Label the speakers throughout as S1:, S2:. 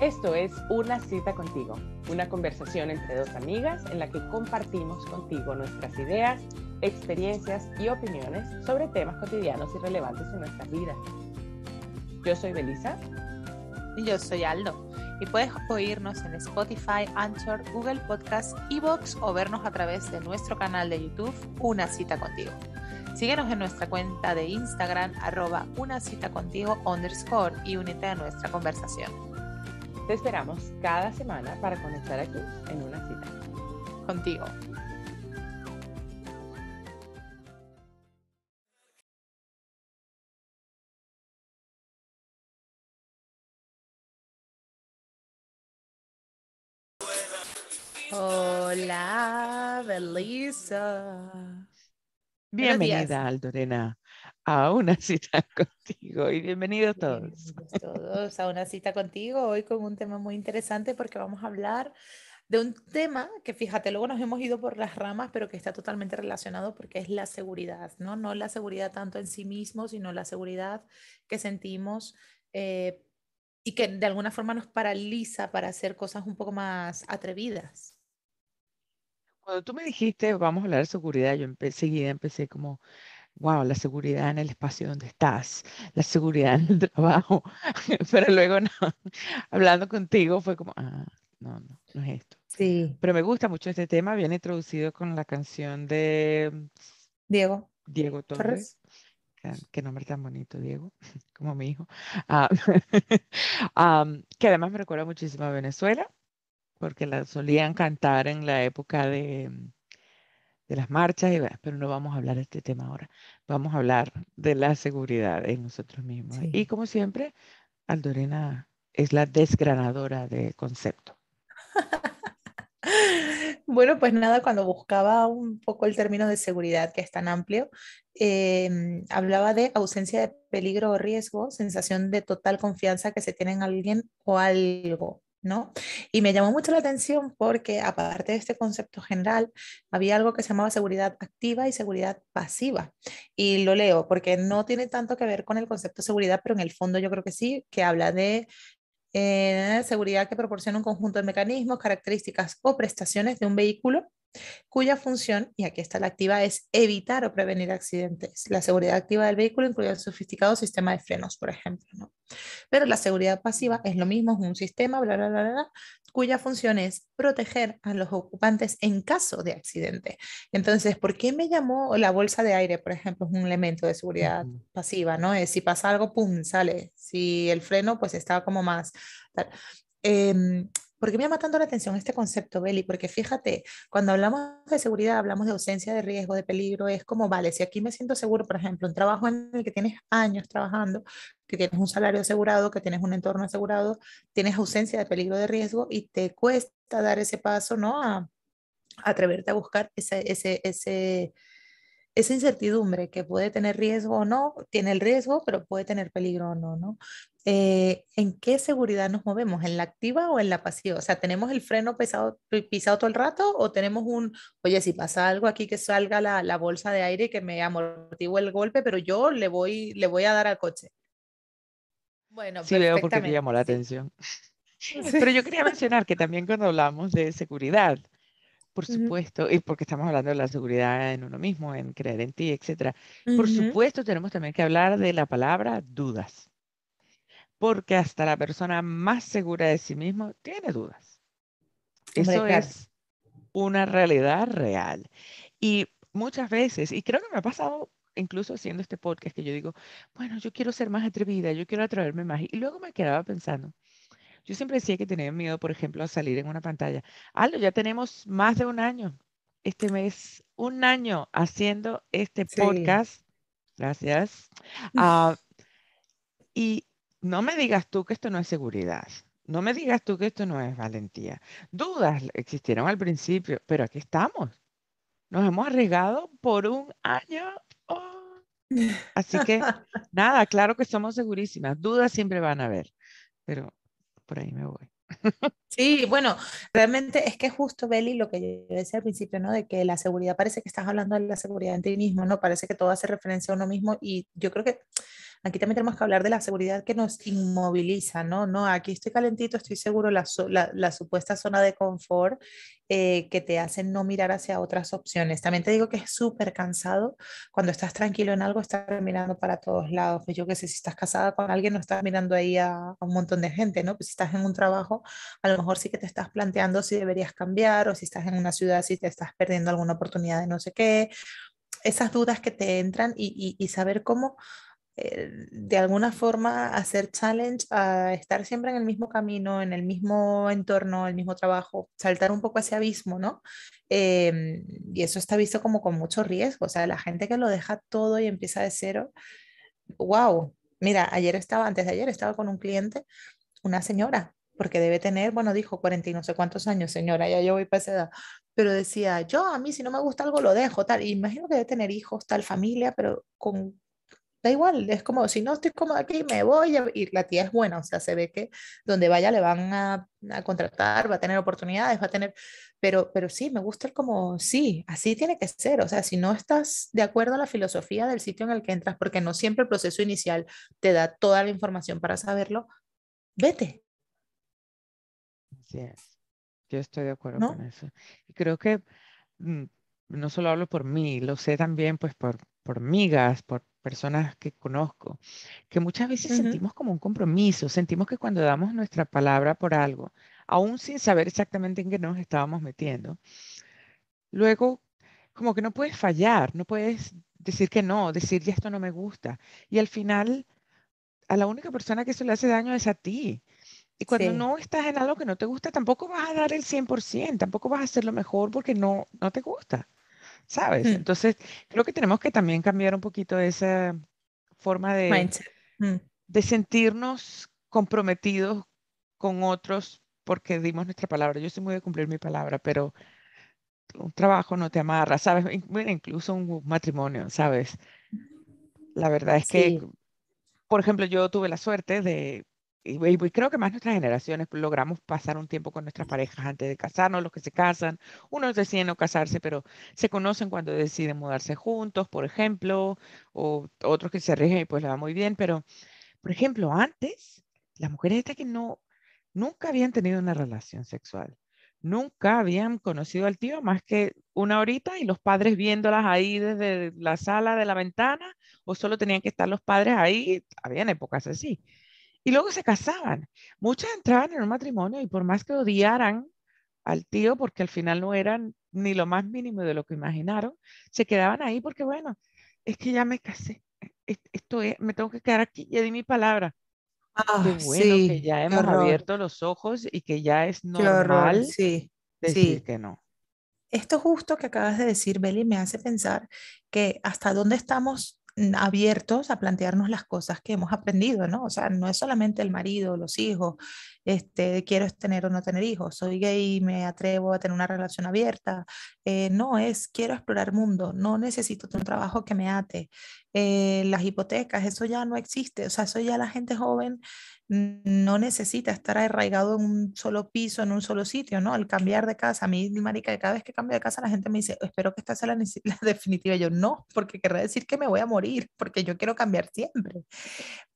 S1: Esto es Una cita contigo, una conversación entre dos amigas en la que compartimos contigo nuestras ideas, experiencias y opiniones sobre temas cotidianos y relevantes en nuestras vidas. Yo soy Belisa.
S2: Y yo soy Aldo. Y puedes oírnos en Spotify, Anchor, Google Podcast, Evox o vernos a través de nuestro canal de YouTube Una cita contigo. Síguenos en nuestra cuenta de Instagram arroba una cita contigo underscore y únete a nuestra conversación.
S1: Te esperamos cada semana para conectar aquí en una cita.
S2: Contigo. Hola, Belisa.
S1: Bienvenida, Aldorena a una cita contigo y bienvenidos todos.
S2: todos a una cita contigo hoy con un tema muy interesante porque vamos a hablar de un tema que fíjate, luego nos hemos ido por las ramas, pero que está totalmente relacionado porque es la seguridad, ¿no? No la seguridad tanto en sí mismo, sino la seguridad que sentimos eh, y que de alguna forma nos paraliza para hacer cosas un poco más atrevidas.
S1: Cuando tú me dijiste, vamos a hablar de seguridad, yo enseguida empecé como wow, la seguridad en el espacio donde estás, la seguridad en el trabajo, pero luego no, hablando contigo fue como, ah, no, no, no es esto.
S2: Sí.
S1: Pero me gusta mucho este tema, viene introducido con la canción de
S2: Diego.
S1: Diego Torres. Qué nombre tan bonito, Diego, como mi hijo. Ah, que además me recuerda muchísimo a Venezuela, porque la solían cantar en la época de, de las marchas, pero no vamos a hablar de este tema ahora. Vamos a hablar de la seguridad en nosotros mismos. Y como siempre, Aldorena es la desgranadora de concepto.
S2: Bueno, pues nada, cuando buscaba un poco el término de seguridad, que es tan amplio, em, hablaba de ausencia de peligro o riesgo, sensación de total confianza que se tiene en alguien o algo. ¿No? Y me llamó mucho la atención porque aparte de este concepto general, había algo que se llamaba seguridad activa y seguridad pasiva. Y lo leo porque no tiene tanto que ver con el concepto de seguridad, pero en el fondo yo creo que sí, que habla de eh, seguridad que proporciona un conjunto de mecanismos, características o prestaciones de un vehículo cuya función, y aquí está la activa, es evitar o prevenir accidentes. La seguridad activa del vehículo incluye el sofisticado sistema de frenos, por ejemplo. ¿no? Pero la seguridad pasiva es lo mismo, es un sistema, bla, bla, bla, bla, cuya función es proteger a los ocupantes en caso de accidente. Entonces, ¿por qué me llamó la bolsa de aire, por ejemplo, es un elemento de seguridad pasiva, ¿no? Es si pasa algo, pum, sale. Si el freno, pues está como más... Eh, ¿Por qué me llama tanto la atención este concepto, Beli? Porque fíjate, cuando hablamos de seguridad, hablamos de ausencia de riesgo, de peligro, es como, vale, si aquí me siento seguro, por ejemplo, un trabajo en el que tienes años trabajando, que tienes un salario asegurado, que tienes un entorno asegurado, tienes ausencia de peligro de riesgo y te cuesta dar ese paso, ¿no? A, atreverte a buscar ese, ese, ese, esa incertidumbre que puede tener riesgo o no, tiene el riesgo, pero puede tener peligro o no, ¿no? Eh, ¿En qué seguridad nos movemos? ¿En la activa o en la pasiva? O sea, ¿tenemos el freno pesado, pisado todo el rato o tenemos un, oye, si pasa algo aquí que salga la, la bolsa de aire que me amortigue el golpe, pero yo le voy, le voy a dar al coche?
S1: Bueno, sí veo porque me llamó la atención. Pero yo quería mencionar que también cuando hablamos de seguridad, por supuesto, y porque estamos hablando de la seguridad en uno mismo, en creer en ti, etcétera. Por supuesto, tenemos también que hablar de la palabra dudas. Porque hasta la persona más segura de sí mismo tiene dudas. Eso es una realidad real. Y muchas veces, y creo que me ha pasado incluso haciendo este podcast, que yo digo, bueno, yo quiero ser más atrevida, yo quiero atreverme más. Y luego me quedaba pensando, yo siempre decía que tenía miedo, por ejemplo, a salir en una pantalla. Aldo, ya tenemos más de un año, este mes, un año haciendo este podcast. Gracias. Ah, y no me digas tú que esto no es seguridad. No me digas tú que esto no es valentía. Dudas existieron al principio, pero aquí estamos. Nos hemos arriesgado por un año. Oh. Así que nada, claro que somos segurísimas. Dudas siempre van a haber, pero por ahí me voy.
S2: Sí, bueno, realmente es que justo, Beli, lo que yo decía al principio, ¿no? De que la seguridad parece que estás hablando de la seguridad en ti mismo, ¿no? Parece que todo hace referencia a uno mismo y yo creo que aquí también tenemos que hablar de la seguridad que nos inmoviliza, ¿no? No, aquí estoy calentito, estoy seguro, la, supuesta zona de confort eh, que te hacen no mirar hacia otras opciones. También te digo que es súper cansado cuando estás tranquilo en algo, estar mirando para todos lados. Pues yo que sé, si estás casada con alguien, no estás mirando ahí a, a un montón de gente, ¿no? Pues si estás en un trabajo, a lo mejor sí que te estás planteando si deberías cambiar o si estás en una ciudad, si te estás perdiendo alguna oportunidad de no sé qué esas dudas que te entran y, saber cómo de alguna forma hacer challenge a estar siempre en el mismo camino, en el mismo entorno, el mismo trabajo, saltar un poco ese abismo, ¿no? Em, y eso está visto como con mucho riesgo, o sea, la gente que lo deja todo y empieza de cero, wow, mira, ayer estaba, antes de ayer estaba con un cliente, una señora, porque debe tener, bueno, dijo 40 y no sé cuántos años, señora, ya yo voy para esa edad, pero decía, yo a mí si no me gusta algo lo dejo, tal, imagino que debe tener hijos, tal familia, pero con, da igual, es como, si no estoy cómoda aquí, me voy, a... y la tía es buena, o sea, se ve que donde vaya le van a, a contratar, va a tener oportunidades, va a tener, pero, pero sí, me gusta el como, sí, así tiene que ser, o sea, si no estás de acuerdo a la filosofía del sitio en el que entras, porque no siempre el proceso inicial te da toda la información para saberlo, vete.
S1: Así es. Yo estoy de acuerdo con eso. Y creo que mm, no solo hablo por mí, lo sé también pues por, por amigas, por personas que conozco, que muchas veces sentimos como un compromiso, sentimos que cuando damos nuestra palabra por algo, aún sin saber exactamente en qué nos estábamos metiendo, luego como que no puedes fallar, no puedes decir que no, decir ya esto no me gusta. Y al final, a la única persona que eso le hace daño es a ti. Y cuando no estás en algo que no te gusta, tampoco vas a dar el 100%, tampoco vas a hacer lo mejor porque no, no te gusta, ¿sabes? Mm. Entonces, creo que tenemos que también cambiar un poquito esa forma de, mm. de sentirnos comprometidos con otros porque dimos nuestra palabra. Yo soy muy de cumplir mi palabra, pero un trabajo no te amarra, ¿sabes? Incluso un matrimonio, ¿sabes? La verdad es que, por ejemplo, yo tuve la suerte de y, creo que más nuestras generaciones logramos pasar un tiempo con nuestras parejas antes de casarnos, los que se casan, unos deciden no casarse, pero se conocen cuando deciden mudarse juntos, por ejemplo, o otros que se arriesgan y pues le va muy bien, pero, por ejemplo, antes, las mujeres estas que no, nunca habían tenido una relación sexual, nunca habían conocido al tío más que una horita y los padres viéndolas ahí desde la sala de la ventana, o solo tenían que estar los padres ahí, habían épocas así. Y luego se casaban. Muchas entraban en un matrimonio y por más que odiaran al tío, porque al final no eran ni lo más mínimo de lo que imaginaron, se quedaban ahí porque, bueno, es que ya me casé. Esto es, me tengo que quedar aquí, ya di mi palabra. Ah, qué bueno que ya hemos abierto los ojos y que ya es normal sí, decir que no.
S2: Esto justo que acabas de decir, Beli, me hace pensar que hasta dónde estamos abiertos a plantearnos las cosas que hemos aprendido, ¿no? O sea, no es solamente el marido, los hijos, este, quiero tener o no tener hijos, soy gay, me atrevo a tener una relación abierta, eh, no es quiero explorar mundo, no necesito un trabajo que me ate, eh, las hipotecas, eso ya no existe, o sea, eso ya la gente joven no necesita estar arraigado en un solo piso, en un solo sitio, ¿no? Al cambiar de casa, a mí, marica, cada vez que cambio de casa la gente me dice, espero que esta sea la, la definitiva. yo, no, porque querrá decir que me voy a morir, porque yo quiero cambiar siempre.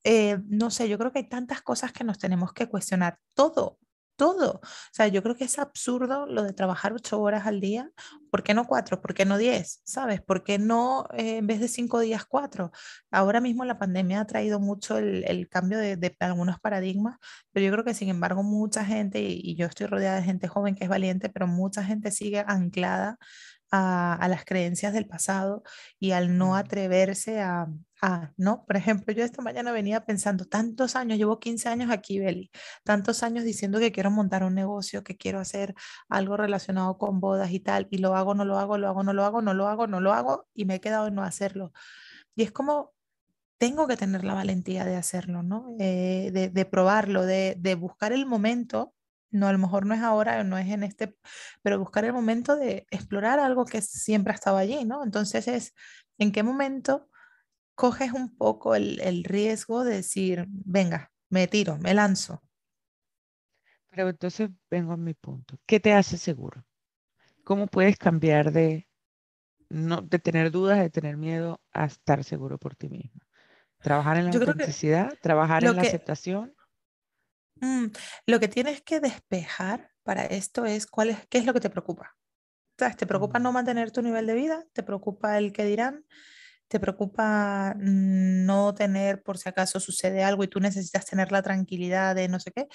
S2: Eh, no sé, yo creo que hay tantas cosas que nos tenemos que cuestionar. Todo, todo. O sea, yo creo que es absurdo lo de trabajar ocho horas al día. ¿Por qué no cuatro? ¿Por qué no diez? ¿Sabes? ¿Por qué no eh, en vez de cinco días cuatro? Ahora mismo la pandemia ha traído mucho el, el cambio de, de, algunos paradigmas, pero yo creo que sin embargo mucha gente, y, y, yo estoy rodeada de gente joven que es valiente, pero mucha gente sigue anclada a, a las creencias del pasado y al no atreverse a, ¿no? Por ejemplo, yo esta mañana venía pensando, tantos años, llevo 15 años aquí, Beli, tantos años diciendo que quiero montar un negocio, que quiero hacer algo relacionado con bodas y tal, y lo hago, no lo hago, lo hago, no lo hago, no lo hago, no lo hago, y me he quedado en no hacerlo. Y es como, tengo que tener la valentía de hacerlo, ¿no? Eh, de, de, probarlo, de, de buscar el momento no, a lo mejor no es ahora, no es en este, pero buscar el momento de explorar algo que siempre ha estado allí, ¿no? Entonces es, ¿en qué momento coges un poco el, riesgo de decir, venga, me tiro, me lanzo.
S1: Pero entonces vengo a mi punto. ¿Qué te hace seguro? ¿Cómo puedes cambiar de, no, de tener dudas, de tener miedo a estar seguro por ti mismo? Trabajar en la autenticidad, trabajar en la aceptación.
S2: Mm, lo que tienes que despejar para esto es cuál es, qué es lo que te preocupa. ¿Te preocupa no mm. mantener tu nivel de vida? ¿Te preocupa el que dirán? ¿Te preocupa no tener, por si acaso sucede algo y tú necesitas tener la tranquilidad de no sé qué?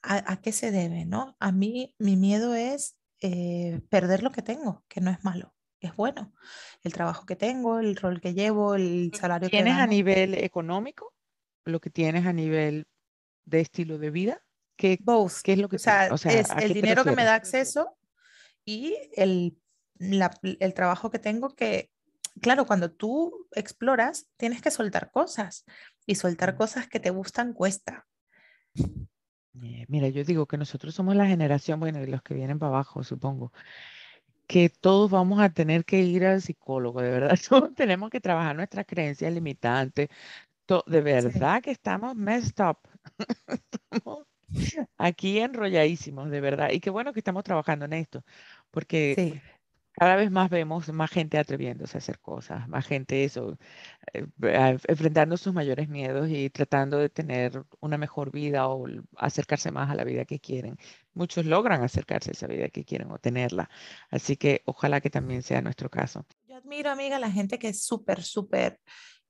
S2: ¿A, qué se debe? ¿no? A mí mi miedo es eh, perder lo que tengo, que no es malo, es bueno. El trabajo que tengo, el rol que llevo, el salario que
S1: ¿Tienes a nivel económico? ¿Lo que tienes a nivel de estilo de vida? ¿Qué,
S2: ¿qué es lo que o sea, es el dinero que me da acceso y el, el trabajo que tengo que claro, cuando tú exploras, tienes que soltar cosas y soltar cosas que te gustan cuesta.
S1: Eh, mira, yo digo que nosotros somos la generación, bueno, de los que vienen para abajo, supongo, que todos vamos a tener que ir al psicólogo, de verdad, todos tenemos que trabajar nuestras creencias limitantes, de verdad que estamos messed up, aquí enrolladísimos, de verdad, y qué bueno que estamos trabajando en esto, porque cada vez más vemos más gente atreviéndose a hacer cosas, más gente eso, eh, enfrentando sus mayores miedos y tratando de tener una mejor vida o acercarse más a la vida que quieren. Muchos logran acercarse a esa vida que quieren o tenerla. Así que ojalá que también sea nuestro caso.
S2: Yo admiro, amiga, a la gente que es súper, súper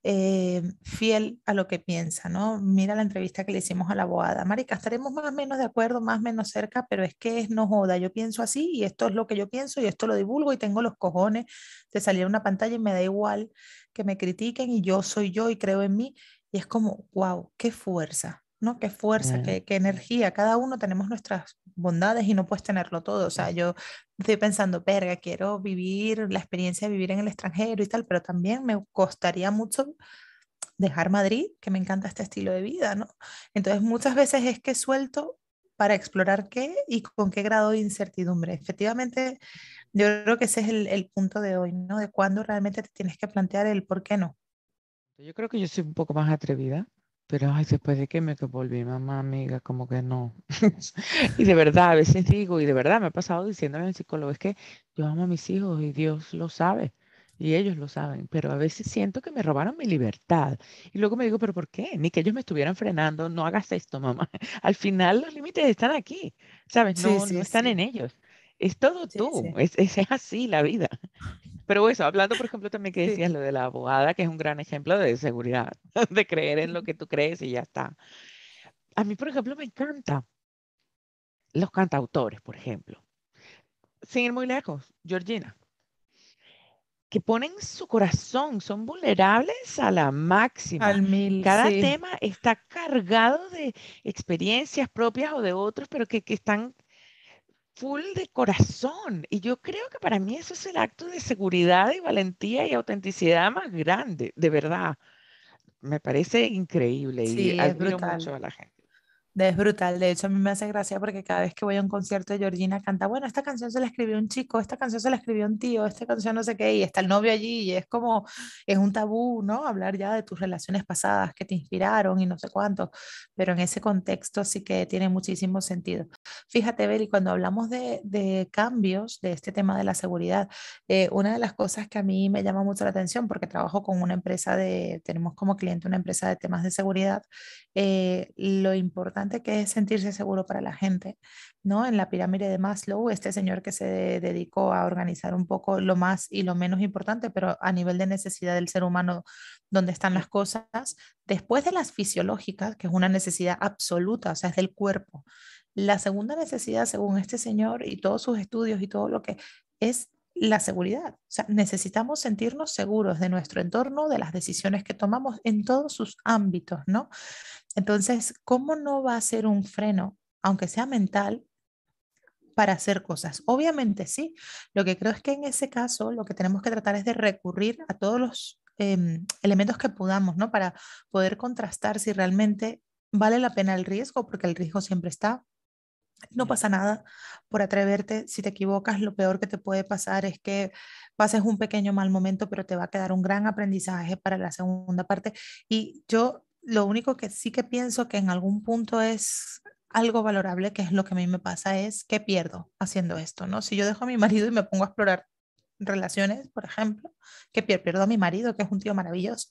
S2: eh, fiel a lo que piensa, ¿no? Mira la entrevista que le hicimos a la abogada. Marica, estaremos más o menos de acuerdo, más o menos cerca, pero es que es no joda, yo pienso así y esto es lo que yo pienso y esto lo divulgo y tengo los cojones de salir a una pantalla y me da igual que me critiquen y yo soy yo y creo en mí. Y es como, wow, qué fuerza. ¿No? Qué fuerza, qué, energía. Cada uno tenemos nuestras bondades y no puedes tenerlo todo. O sea, yo estoy pensando, verga, quiero vivir la experiencia de vivir en el extranjero y tal, pero también me costaría mucho dejar Madrid, que me encanta este estilo de vida, ¿no? Entonces, muchas veces es que suelto para explorar qué y con qué grado de incertidumbre. Efectivamente, yo creo que ese es el, el punto de hoy, ¿no? De cuándo realmente te tienes que plantear el por qué no.
S1: Yo creo que yo soy un poco más atrevida pero ay, después de que me volví mamá amiga, como que no. y de verdad, a veces digo, y de verdad me ha pasado diciéndole al psicólogo, es que yo amo a mis hijos y Dios lo sabe. Y ellos lo saben, pero a veces siento que me robaron mi libertad. Y luego me digo, ¿pero por qué? Ni que ellos me estuvieran frenando, no hagas esto, mamá. Al final los límites están aquí, ¿sabes? No, no están en ellos. Es todo tú, es, es, así la vida. Pero eso, hablando, por ejemplo, también que decías lo de la abogada, que es un gran ejemplo de seguridad, de creer en lo que tú crees y ya está. A mí, por ejemplo, me encanta los cantautores, por ejemplo. Sin ir muy lejos, Georgina, que ponen su corazón, son vulnerables a la máxima.
S2: Al mil,
S1: Cada tema está cargado de experiencias propias o de otros, pero que, que están full de corazón. Y yo creo que para mí eso es el acto de seguridad y valentía y autenticidad más grande, de verdad. Me parece increíble y admiro mucho a la gente.
S2: Es brutal, de hecho a mí me hace gracia porque cada vez que voy a un concierto de Georgina canta, bueno, esta canción se la escribió un chico, esta canción se la escribió un tío, esta canción no sé qué, y está el novio allí, y es como, es un tabú, ¿no? Hablar ya de tus relaciones pasadas que te inspiraron y no sé cuánto, pero en ese contexto sí que tiene muchísimo sentido. Fíjate, Beli, cuando hablamos de, cambios de este tema de la seguridad, eh, una de las cosas que a mí me llama mucho la atención, porque trabajo con una empresa de, tenemos como cliente una empresa de temas de seguridad, eh, lo importante que es sentirse seguro para la gente, ¿no? En la pirámide de Maslow, este señor que se dedicó a organizar un poco lo más y lo menos importante, pero a nivel de necesidad del ser humano, donde están las cosas, después de las fisiológicas, que es una necesidad absoluta, o sea, es del cuerpo. La segunda necesidad, según este señor y todos sus estudios y todo lo que es la seguridad. O sea, necesitamos sentirnos seguros de nuestro entorno, de las decisiones que tomamos en todos sus ámbitos, ¿no? Entonces, ¿cómo no va a ser un freno, aunque sea mental, para hacer cosas? Obviamente sí. Lo que creo es que en ese caso lo que tenemos que tratar es de recurrir a todos los em, elementos que podamos, ¿no? Para poder contrastar si realmente vale la pena el riesgo, porque el riesgo siempre está, no pasa nada por atreverte. Si te equivocas, lo peor que te puede pasar es que pases un pequeño mal momento, pero te va a quedar un gran aprendizaje para la segunda parte. Y yo lo único que sí que pienso que en algún punto es algo valorable, que es lo que a mí me pasa, es que pierdo haciendo esto, ¿no? Si yo dejo a mi marido y me pongo a explorar relaciones, por ejemplo, que pierdo a mi marido, que es un tío maravilloso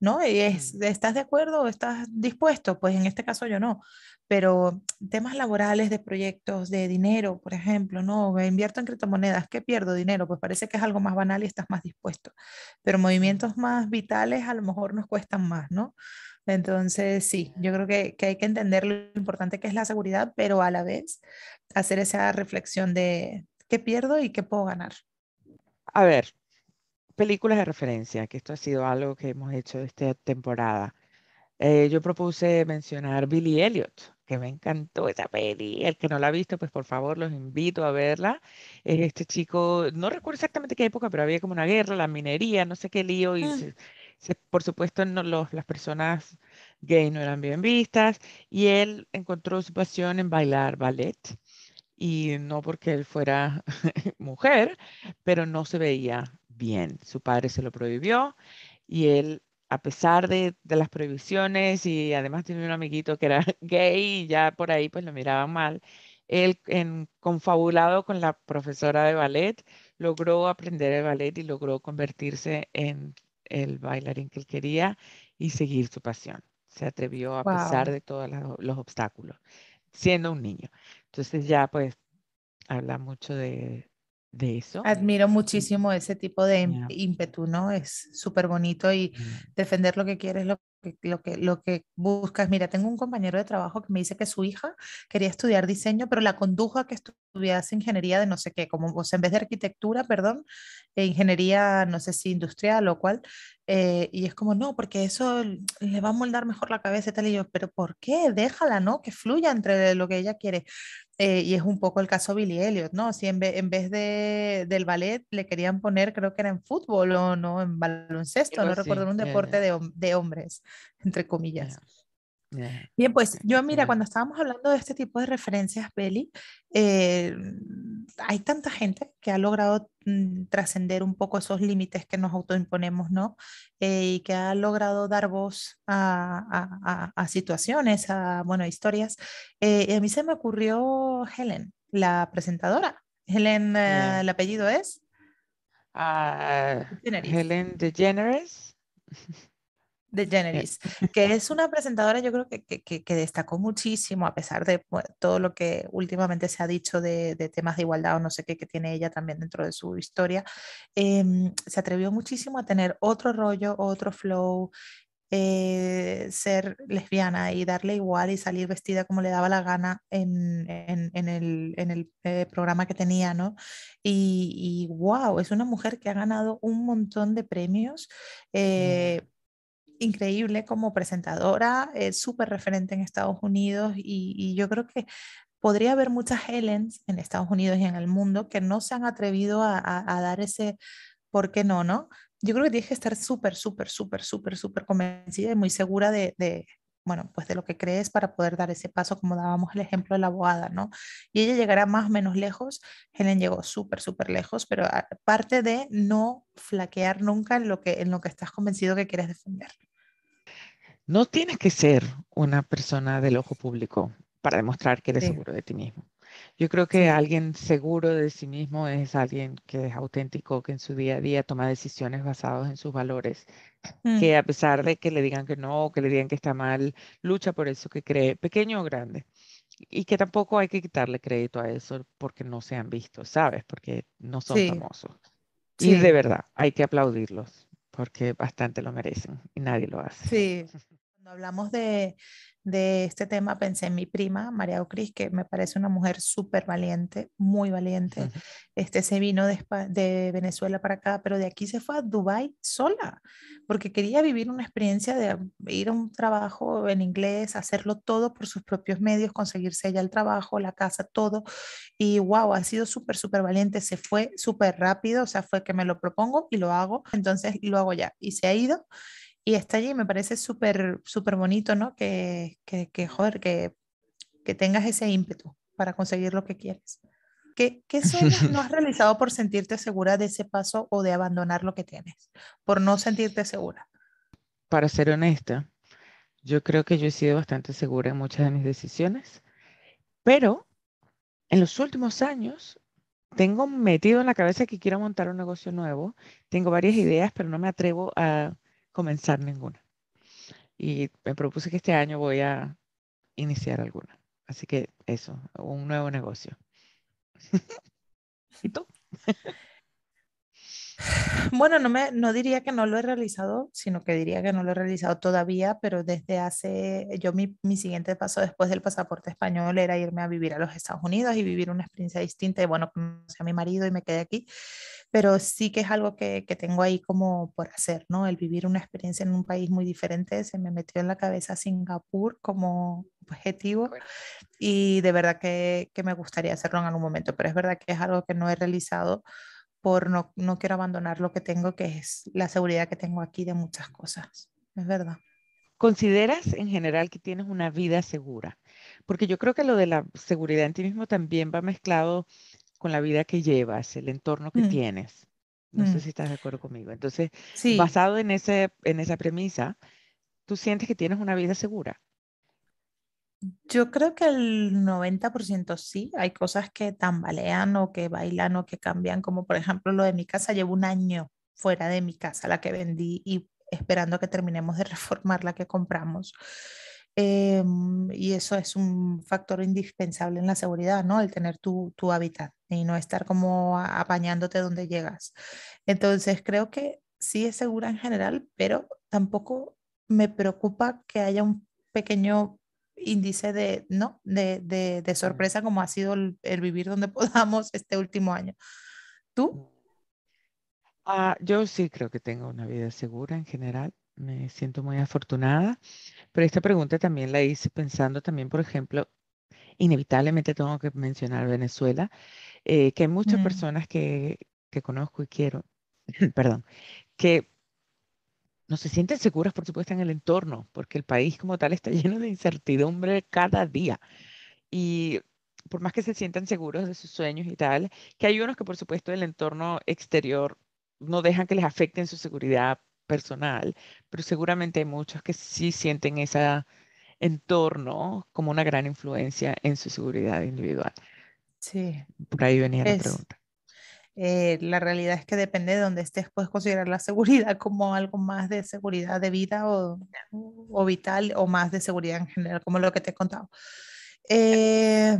S2: ¿no? Y es, mm. ¿estás de acuerdo o estás dispuesto? Pues en este caso yo no. Pero temas laborales de proyectos, de dinero, por ejemplo, ¿no? Invierto en criptomonedas, ¿qué pierdo dinero? Pues parece que es algo más banal y estás más dispuesto. Pero mm. movimientos más vitales a lo mejor nos cuestan más, ¿no? Entonces, sí, yo creo que, que, hay que entender lo importante que es la seguridad, pero a la vez hacer esa reflexión de qué pierdo y qué puedo ganar.
S1: A ver, películas de referencia, que esto ha sido algo que hemos hecho esta temporada. Eh, yo propuse mencionar Billy Elliot, que me encantó esa peli. El que no la ha visto, pues por favor los invito a verla. Este chico, no recuerdo exactamente qué época, pero había como una guerra, la minería, no sé qué lío, y mm. por supuesto no, los, las personas gay no eran bien vistas, y él encontró su pasión en bailar ballet y no porque él fuera mujer, pero no se veía bien. Su padre se lo prohibió y él, a pesar de, las prohibiciones y además tenía un amiguito que era gay y ya por ahí pues lo miraba mal, él en confabulado con la profesora de ballet logró aprender el ballet y logró convertirse en el bailarín que él quería y seguir su pasión. Se atrevió a pesar de todos los obstáculos, siendo un niño. Entonces ya pues habla mucho de, de eso.
S2: Admiro muchísimo ese tipo de ímpetu, ¿no? Es súper bonito y defender lo que quieres, lo que, lo, que, lo que buscas. Mira, tengo un compañero de trabajo que me dice que su hija quería estudiar diseño, pero la condujo a que estudiase ingeniería de no sé qué, como, o sea, en vez de arquitectura, perdón, e ingeniería, no sé si industrial o cual, eh, y es como, no, porque eso le va a moldar mejor la cabeza y tal, y yo, pero ¿por qué? Déjala, ¿no? Que fluya entre lo que ella quiere. Eh, y es un poco el caso Billy Elliot, ¿no? Si en, vez de, del ballet le querían poner, creo que era en fútbol o no, en baloncesto, no recuerdo, un deporte De, de, hombres, entre comillas. Bien, pues yo mira, cuando estábamos hablando de este tipo de referencias, Beli, eh, hay tanta gente que ha logrado mm, trascender un poco esos límites que nos autoimponemos, ¿no? Eh, y que ha logrado dar voz a, a, situaciones, a, bueno, historias. Eh, y a mí se me ocurrió Helen, la presentadora. Helen, ¿el apellido es?
S1: Uh, Helen DeGeneres.
S2: De Generis, que es una presentadora yo creo que, que, que, destacó muchísimo a pesar de todo lo que últimamente se ha dicho de, de, temas de igualdad o no sé qué que tiene ella también dentro de su historia, em, se atrevió muchísimo a tener otro rollo, otro flow, eh, ser lesbiana y darle igual y salir vestida como le daba la gana en, en, en el, en el eh, programa que tenía, ¿no? Y, y, wow, es una mujer que ha ganado un montón de premios. Eh, increíble como presentadora, es súper referente en Estados Unidos y, yo creo que podría haber muchas Helens en Estados Unidos y en el mundo que no se han atrevido a, dar ese, ¿por qué no, no? Yo creo que tienes que estar súper, súper, súper, súper, súper convencida y muy segura de, de, bueno, pues de lo que crees para poder dar ese paso, como dábamos el ejemplo de la abogada, ¿no? Y ella llegará más o menos lejos, Helen llegó súper, súper lejos, pero parte de no flaquear nunca en lo que, en lo que estás convencido que quieres defender.
S1: No tienes que ser una persona del ojo público para demostrar que eres seguro de ti mismo. Yo creo que alguien seguro de sí mismo es alguien que es auténtico, que en su día a día toma decisiones basadas en sus valores, mm. que a pesar de que le digan que no, que le digan que está mal, lucha por eso que cree, pequeño o grande. Y que tampoco hay que quitarle crédito a eso porque no se han visto, ¿sabes? Porque no son famosos. Y de verdad, hay que aplaudirlos porque bastante lo merecen y nadie lo hace.
S2: Sí. Cuando hablamos de, de este tema pensé en mi prima, María Ocris, que me parece una mujer súper valiente, muy valiente. Este se vino de, de, Venezuela para acá, pero de aquí se fue a Dubai sola, porque quería vivir una experiencia de ir a un trabajo en inglés, hacerlo todo por sus propios medios, conseguirse ella el trabajo, la casa, todo. Y wow, ha sido súper, súper valiente, se fue súper rápido, o sea, fue que me lo propongo y lo hago, entonces lo hago ya. Y se ha ido y está allí, me parece súper, súper bonito, ¿no? Que, que, que joder, que, que, tengas ese ímpetu para conseguir lo que quieres. ¿Qué, qué sueños no has realizado por sentirte segura de ese paso o de abandonar lo que tienes? Por no sentirte segura.
S1: Para ser honesta, yo creo que yo he sido bastante segura en muchas de mis decisiones, pero en los últimos años tengo metido en la cabeza que quiero montar un negocio nuevo. Tengo varias ideas, pero no me atrevo a comenzar ninguna. y me propuse que este año voy a iniciar alguna. Así que eso, un nuevo negocio. ¿Y tú?
S2: Bueno, no, me, no diría que no lo he realizado, sino que diría que no lo he realizado todavía, pero desde hace, yo mi, mi, siguiente paso después del pasaporte español era irme a vivir a los Estados Unidos y vivir una experiencia distinta. Y bueno, conocí a mi marido y me quedé aquí, pero sí que es algo que, que tengo ahí como por hacer, ¿no? El vivir una experiencia en un país muy diferente, se me metió en la cabeza Singapur como objetivo y de verdad que, que me gustaría hacerlo en algún momento, pero es verdad que es algo que no he realizado por no, no quiero abandonar lo que tengo, que es la seguridad que tengo aquí de muchas cosas. Es verdad.
S1: ¿Consideras en general que tienes una vida segura? Porque yo creo que lo de la seguridad en ti mismo también va mezclado con la vida que llevas, el entorno que mm. tienes. No sé mm. si estás de acuerdo conmigo. Entonces, basado en, ese, en esa premisa, ¿tú sientes que tienes una vida segura?
S2: Yo creo que el 90% sí, hay cosas que tambalean o que bailan o que cambian, como por ejemplo lo de mi casa, llevo un año fuera de mi casa, la que vendí y esperando que terminemos de reformar la que compramos. Em, y eso es un factor indispensable en la seguridad, ¿no? El tener tu, tu hábitat y no estar como apañándote donde llegas. Entonces creo que sí es segura en general, pero tampoco me preocupa que haya un pequeño índice de, ¿no? de, de, sorpresa como ha sido el, vivir donde podamos este último año. ¿Tú?
S1: Ah, yo sí creo que tengo una vida segura en general. Me siento muy afortunada, pero esta pregunta también la hice pensando también, por ejemplo, inevitablemente tengo que mencionar Venezuela, eh, que hay muchas mm. personas que, que conozco y quiero, perdón, que no se sienten seguras, por supuesto, en el entorno, porque el país como tal está lleno de incertidumbre cada día. Y por más que se sientan seguros de sus sueños y tal, que hay unos que, por supuesto, el entorno exterior no dejan que les afecten su seguridad personal, pero seguramente hay muchos que sí sienten ese entorno como una gran influencia en su seguridad individual.
S2: Sí.
S1: Por ahí venía la pregunta.
S2: Eh, la realidad es que depende de dónde estés, puedes considerar la seguridad como algo más de seguridad de vida o, o vital o más de seguridad en general, como lo que te he contado. Eh,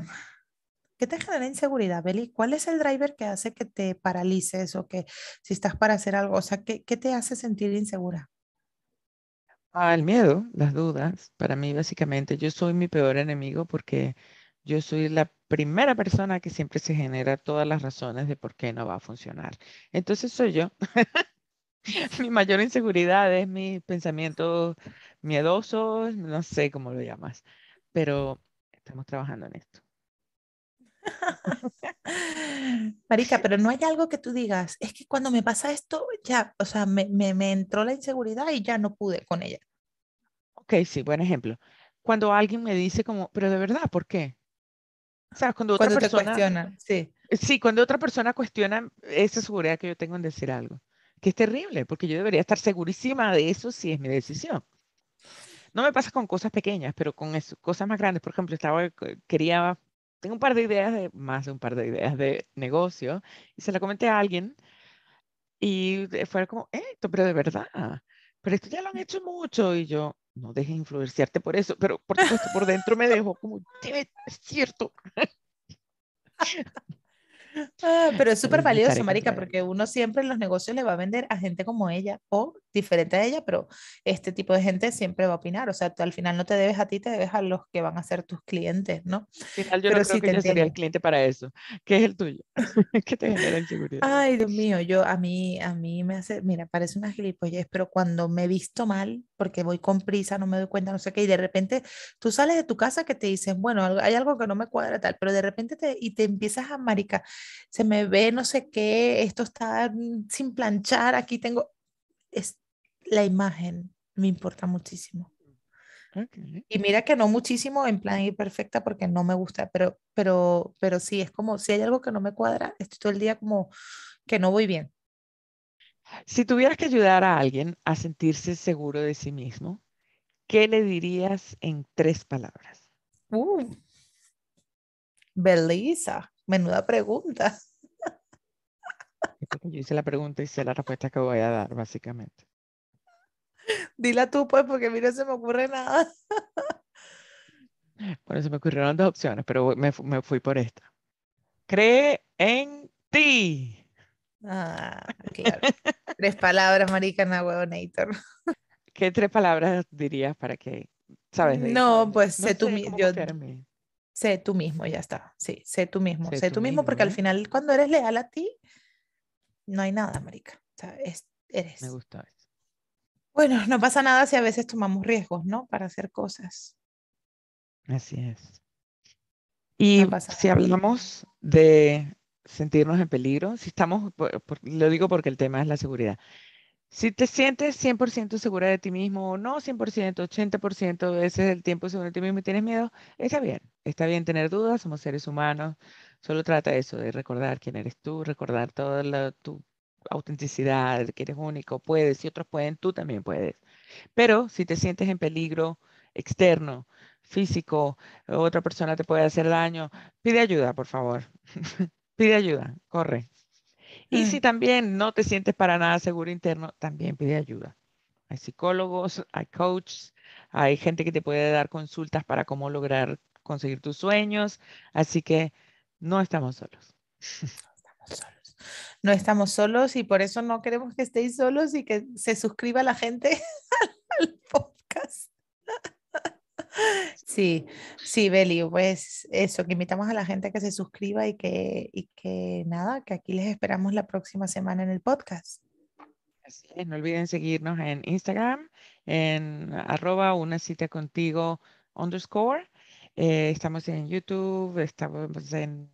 S2: ¿Qué te genera inseguridad, Beli? ¿Cuál es el driver que hace que te paralices o que si estás para hacer algo, o sea, ¿qué, qué te hace sentir insegura?
S1: Ah, el miedo, las dudas. Para mí, básicamente, yo soy mi peor enemigo porque yo soy la primera persona que siempre se genera todas las razones de por qué no va a funcionar. Entonces soy yo. mi mayor inseguridad es mis pensamientos miedosos, no sé cómo lo llamas, pero estamos trabajando en esto.
S2: Marica, pero no hay algo que tú digas, es que cuando me pasa esto, ya, o sea, me, me, me entró la inseguridad y ya no pude con ella.
S1: Ok, sí, buen ejemplo. Cuando alguien me dice como, pero de verdad, ¿por qué? sea, Cuando otra persona,
S2: sí.
S1: Sí, cuando otra persona cuestiona esa seguridad que yo tengo en decir algo, que es terrible, porque yo debería estar segurísima de eso si es mi decisión. No me pasa con cosas pequeñas, pero con cosas más grandes. Por ejemplo, estaba, quería, tengo un par de ideas, de, más de un par de ideas de negocio, y se la comenté a alguien, y fue como, esto, pero de verdad, pero esto ya lo han hecho mucho, y yo, no dejes influenciarte por eso, pero por supuesto por dentro me dejo como, es cierto.
S2: Ah, pero es súper valioso, Marica, porque uno siempre en los negocios le va a vender a gente como ella o diferente a ella, pero este tipo de gente siempre va a opinar. O sea, tú al final no te debes a ti, te debes a los que van a ser tus clientes, ¿no?
S1: Al final yo pero no creo que yo sería el cliente para eso. ¿Qué es el tuyo? ¿Qué te genera inseguridad?
S2: Ay, Dios mío, yo a mí, a mí me hace, mira, parece una gilipollez, pero cuando me visto mal, porque voy con prisa, no me doy cuenta, no sé qué, y de repente tú sales de tu casa que te dicen, bueno, hay algo que no me cuadra tal, pero de repente te, y te empiezas a marica, se me ve no sé qué, esto está sin planchar, aquí tengo, es la imagen, me importa muchísimo. Y mira que no muchísimo en plan perfecta porque no me gusta, pero, pero, pero sí, es como si hay algo que no me cuadra, estoy todo el día como que no voy bien.
S1: Si tuvieras que ayudar a alguien a sentirse seguro de sí mismo, ¿qué le dirías en tres palabras?
S2: Uh, Belisa, menuda pregunta.
S1: Yo hice la pregunta y sé la respuesta que voy a dar, básicamente.
S2: Dila tú, pues, porque a mí no se me ocurre nada.
S1: Bueno, se me ocurrieron dos opciones, pero me, me fui por esta. Cree en ti.
S2: Ah, claro. tres palabras, Maricana Huevonator.
S1: ¿Qué tres palabras dirías para que, sabes?
S2: no, pues sé tú mismo. Sé tú mismo, ya está. Sí, sé tú mismo. Sé, tú, mismo, porque al final cuando eres leal a ti, no hay nada, marica. O sea, eres.
S1: Me gusta eso.
S2: Bueno, no pasa nada si a veces tomamos riesgos, ¿no? Para hacer cosas.
S1: Así es. Y si hablamos de sentirnos en peligro, si estamos, lo digo porque el tema es la seguridad. Si te sientes 100% segura de ti mismo o no 100%, 80% de ese es el tiempo seguro de ti mismo y tienes miedo, está bien. Está bien tener dudas, somos seres humanos. Solo trata eso, de recordar quién eres tú, recordar toda tu autenticidad, que eres único, puedes, si otros pueden, tú también puedes. Pero si te sientes en peligro externo, físico, otra persona te puede hacer daño, pide ayuda, por favor. pide ayuda, corre. Y si también no te sientes para nada seguro interno, también pide ayuda. Hay psicólogos, hay coaches, hay gente que te puede dar consultas para cómo lograr conseguir tus sueños. Así que no estamos solos.
S2: No estamos solos. No estamos solos y por eso no queremos que estéis solos y que se suscriba la gente al podcast. Sí, sí, Beli, pues eso, que invitamos a la gente a que se suscriba y que, y que nada, que aquí les esperamos la próxima semana en el podcast.
S1: Así es, no olviden seguirnos en Instagram, en arroba una cita contigo underscore. Eh, estamos en YouTube, estamos en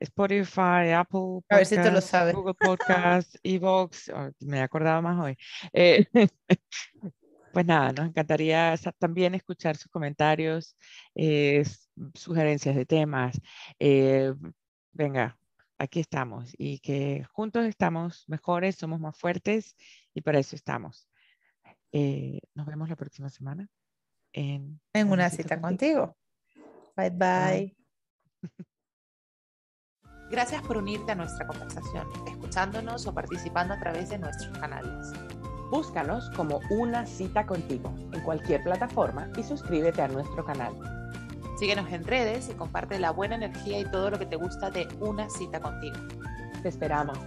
S1: Spotify, Apple
S2: Podcast,
S1: Google Podcast, Evox, oh, me acordaba más hoy. Eh, pues nada, nos encantaría también escuchar sus comentarios, eh, sugerencias de temas. Eh, venga, aquí estamos y que juntos estamos mejores, somos más fuertes y para eso estamos. Nos vemos la próxima semana en,
S2: en una cita, contigo. Bye bye. Gracias por unirte a nuestra conversación, escuchándonos o participando a través de nuestros canales.
S1: Búscanos como Una Cita Contigo en cualquier plataforma y suscríbete a nuestro canal.
S2: Síguenos en redes y comparte la buena energía y todo lo que te gusta de Una Cita Contigo.
S1: Te esperamos.